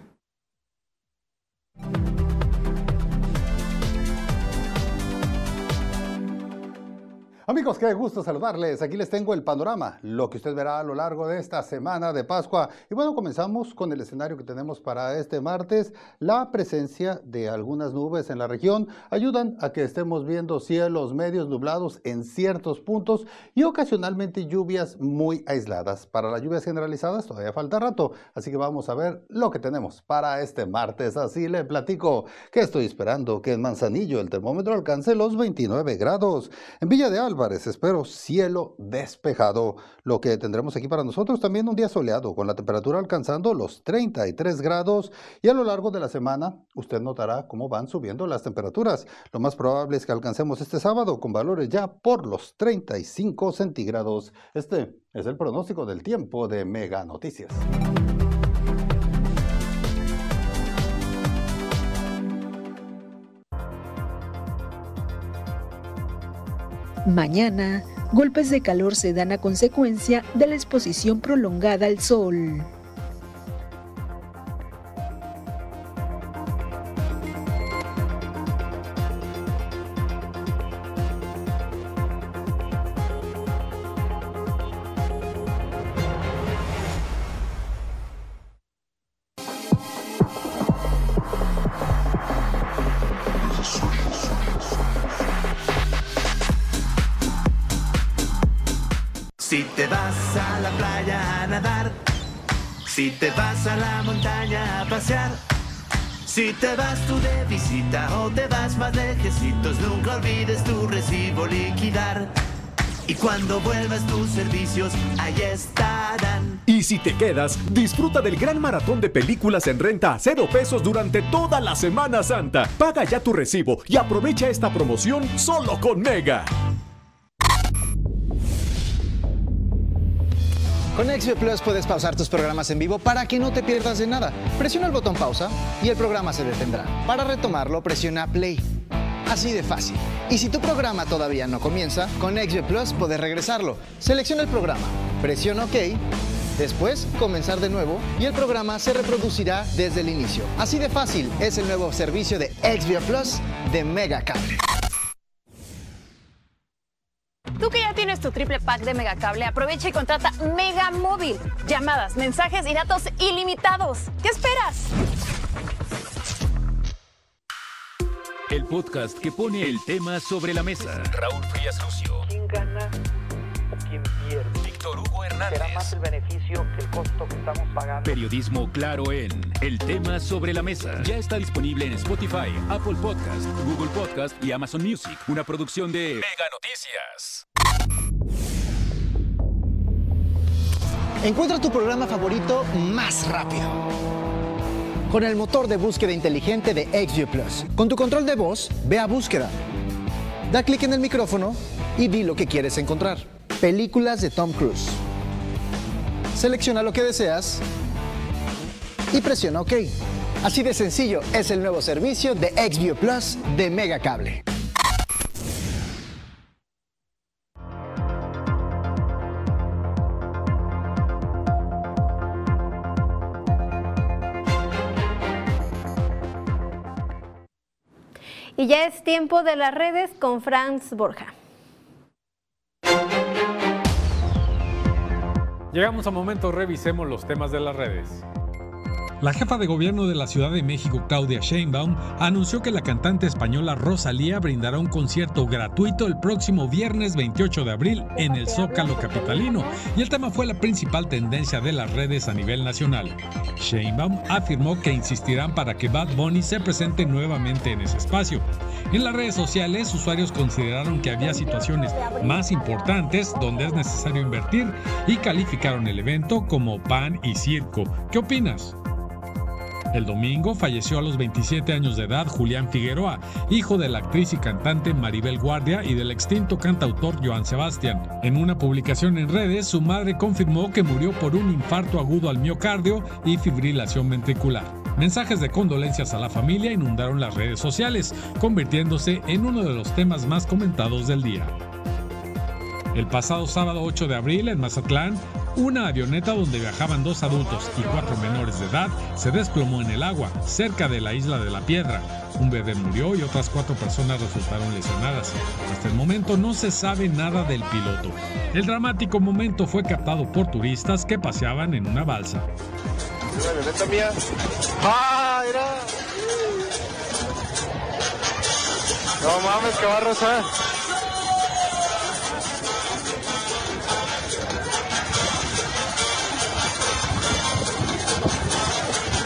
Amigos, qué gusto saludarles. Aquí les tengo el panorama, lo que usted verá a lo largo de esta semana de Pascua. Y bueno, comenzamos con el escenario que tenemos para este martes. La presencia de algunas nubes en la región ayudan a que estemos viendo cielos medios nublados en ciertos puntos y ocasionalmente lluvias muy aisladas. Para las lluvias generalizadas todavía falta rato, así que vamos a ver lo que tenemos para este martes. Así le platico que estoy esperando que en Manzanillo el termómetro alcance los 29 grados. En Villa de Alba espero cielo despejado. Lo que tendremos aquí para nosotros también un día soleado, con la temperatura alcanzando los 33 grados. Y a lo largo de la semana, usted notará cómo van subiendo las temperaturas. Lo más probable es que alcancemos este sábado con valores ya por los 35 centígrados. Este es el pronóstico del tiempo de Mega Noticias. Mañana, golpes de calor se dan a consecuencia de la exposición prolongada al sol. Si te vas a la playa a nadar, si te vas a la montaña a pasear, si te vas tú de visita o te vas más lejecitos, nunca olvides tu recibo liquidar. Y cuando vuelvas tus servicios, ahí estarán. Y si te quedas, disfruta del gran maratón de películas en renta a cero pesos durante toda la Semana Santa. Paga ya tu recibo y aprovecha esta promoción solo con Mega. Con XB Plus puedes pausar tus programas en vivo para que no te pierdas de nada. Presiona el botón pausa y el programa se detendrá. Para retomarlo, presiona play. Así de fácil. Y si tu programa todavía no comienza, con XB Plus puedes regresarlo. Selecciona el programa, presiona OK, después comenzar de nuevo y el programa se reproducirá desde el inicio. Así de fácil es el nuevo servicio de XB Plus de Mega Cable. Tú que ya tienes tu triple pack de Megacable, aprovecha y contrata Mega Móvil. Llamadas, mensajes y datos ilimitados. ¿Qué esperas? El podcast que pone el tema sobre la mesa. Raúl Frías Lucio. ¿Quién gana o quién pierde? Víctor Hugo Hernández. Será más el beneficio que el costo que estamos pagando. Periodismo claro en El tema sobre la mesa. Ya está disponible en Spotify, Apple Podcast, Google Podcast y Amazon Music. Una producción de Mega Noticias. Encuentra tu programa favorito más rápido. Con el motor de búsqueda inteligente de XView Plus. Con tu control de voz, ve a búsqueda. Da clic en el micrófono y di lo que quieres encontrar. Películas de Tom Cruise. Selecciona lo que deseas y presiona OK. Así de sencillo es el nuevo servicio de XView Plus de Megacable. Y ya es tiempo de las redes con Franz Borja. Llegamos a momento, revisemos los temas de las redes. La jefa de gobierno de la Ciudad de México, Claudia Sheinbaum, anunció que la cantante española Rosalía brindará un concierto gratuito el próximo viernes 28 de abril en el Zócalo Capitalino, y el tema fue la principal tendencia de las redes a nivel nacional. Sheinbaum afirmó que insistirán para que Bad Bunny se presente nuevamente en ese espacio. En las redes sociales, usuarios consideraron que había situaciones más importantes donde es necesario invertir y calificaron el evento como pan y circo. ¿Qué opinas? El domingo falleció a los 27 años de edad Julián Figueroa, hijo de la actriz y cantante Maribel Guardia y del extinto cantautor Joan Sebastián. En una publicación en redes, su madre confirmó que murió por un infarto agudo al miocardio y fibrilación ventricular. Mensajes de condolencias a la familia inundaron las redes sociales, convirtiéndose en uno de los temas más comentados del día. El pasado sábado 8 de abril en Mazatlán, una avioneta donde viajaban dos adultos y cuatro menores de edad se desplomó en el agua, cerca de la isla de la Piedra. Un bebé murió y otras cuatro personas resultaron lesionadas. Hasta el momento no se sabe nada del piloto. El dramático momento fue captado por turistas que paseaban en una balsa. ¡Ah! No mames, que.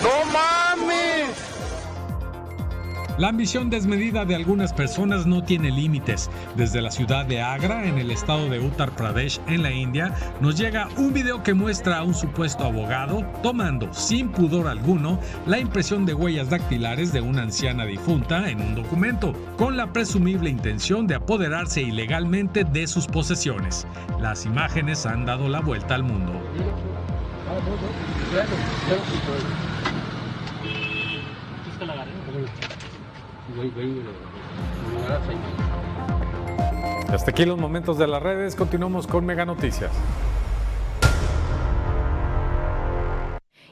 ¡No mames! La ambición desmedida de algunas personas no tiene límites. Desde la ciudad de Agra, en el estado de Uttar Pradesh, en la India, nos llega un video que muestra a un supuesto abogado tomando, sin pudor alguno, la impresión de huellas dactilares de una anciana difunta en un documento, con la presumible intención de apoderarse ilegalmente de sus posesiones. Las imágenes han dado la vuelta al mundo. Hasta aquí los momentos de las redes. Continuamos con Mega Noticias.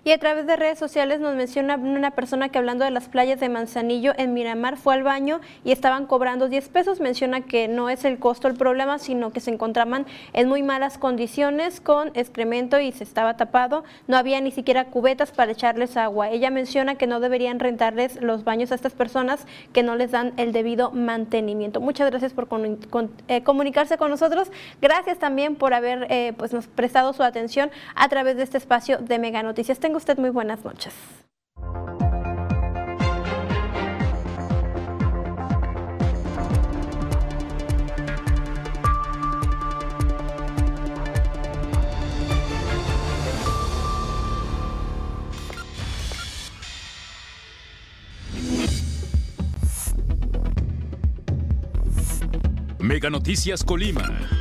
Y a través de redes sociales nos menciona una persona que hablando de las playas de Manzanillo en Miramar fue al baño y estaban cobrando 10 pesos. Menciona que no es el costo el problema, sino que se encontraban en muy malas condiciones con excremento y se estaba tapado. No había ni siquiera cubetas para echarles agua. Ella menciona que no deberían rentarles los baños a estas personas que no les dan el debido mantenimiento. Muchas gracias por con- eh, comunicarse con nosotros. Gracias también por haber eh, pues, nos prestado su atención a través de este espacio de Mega Noticias. Tenga usted muy buenas noches. Mega Noticias Colima.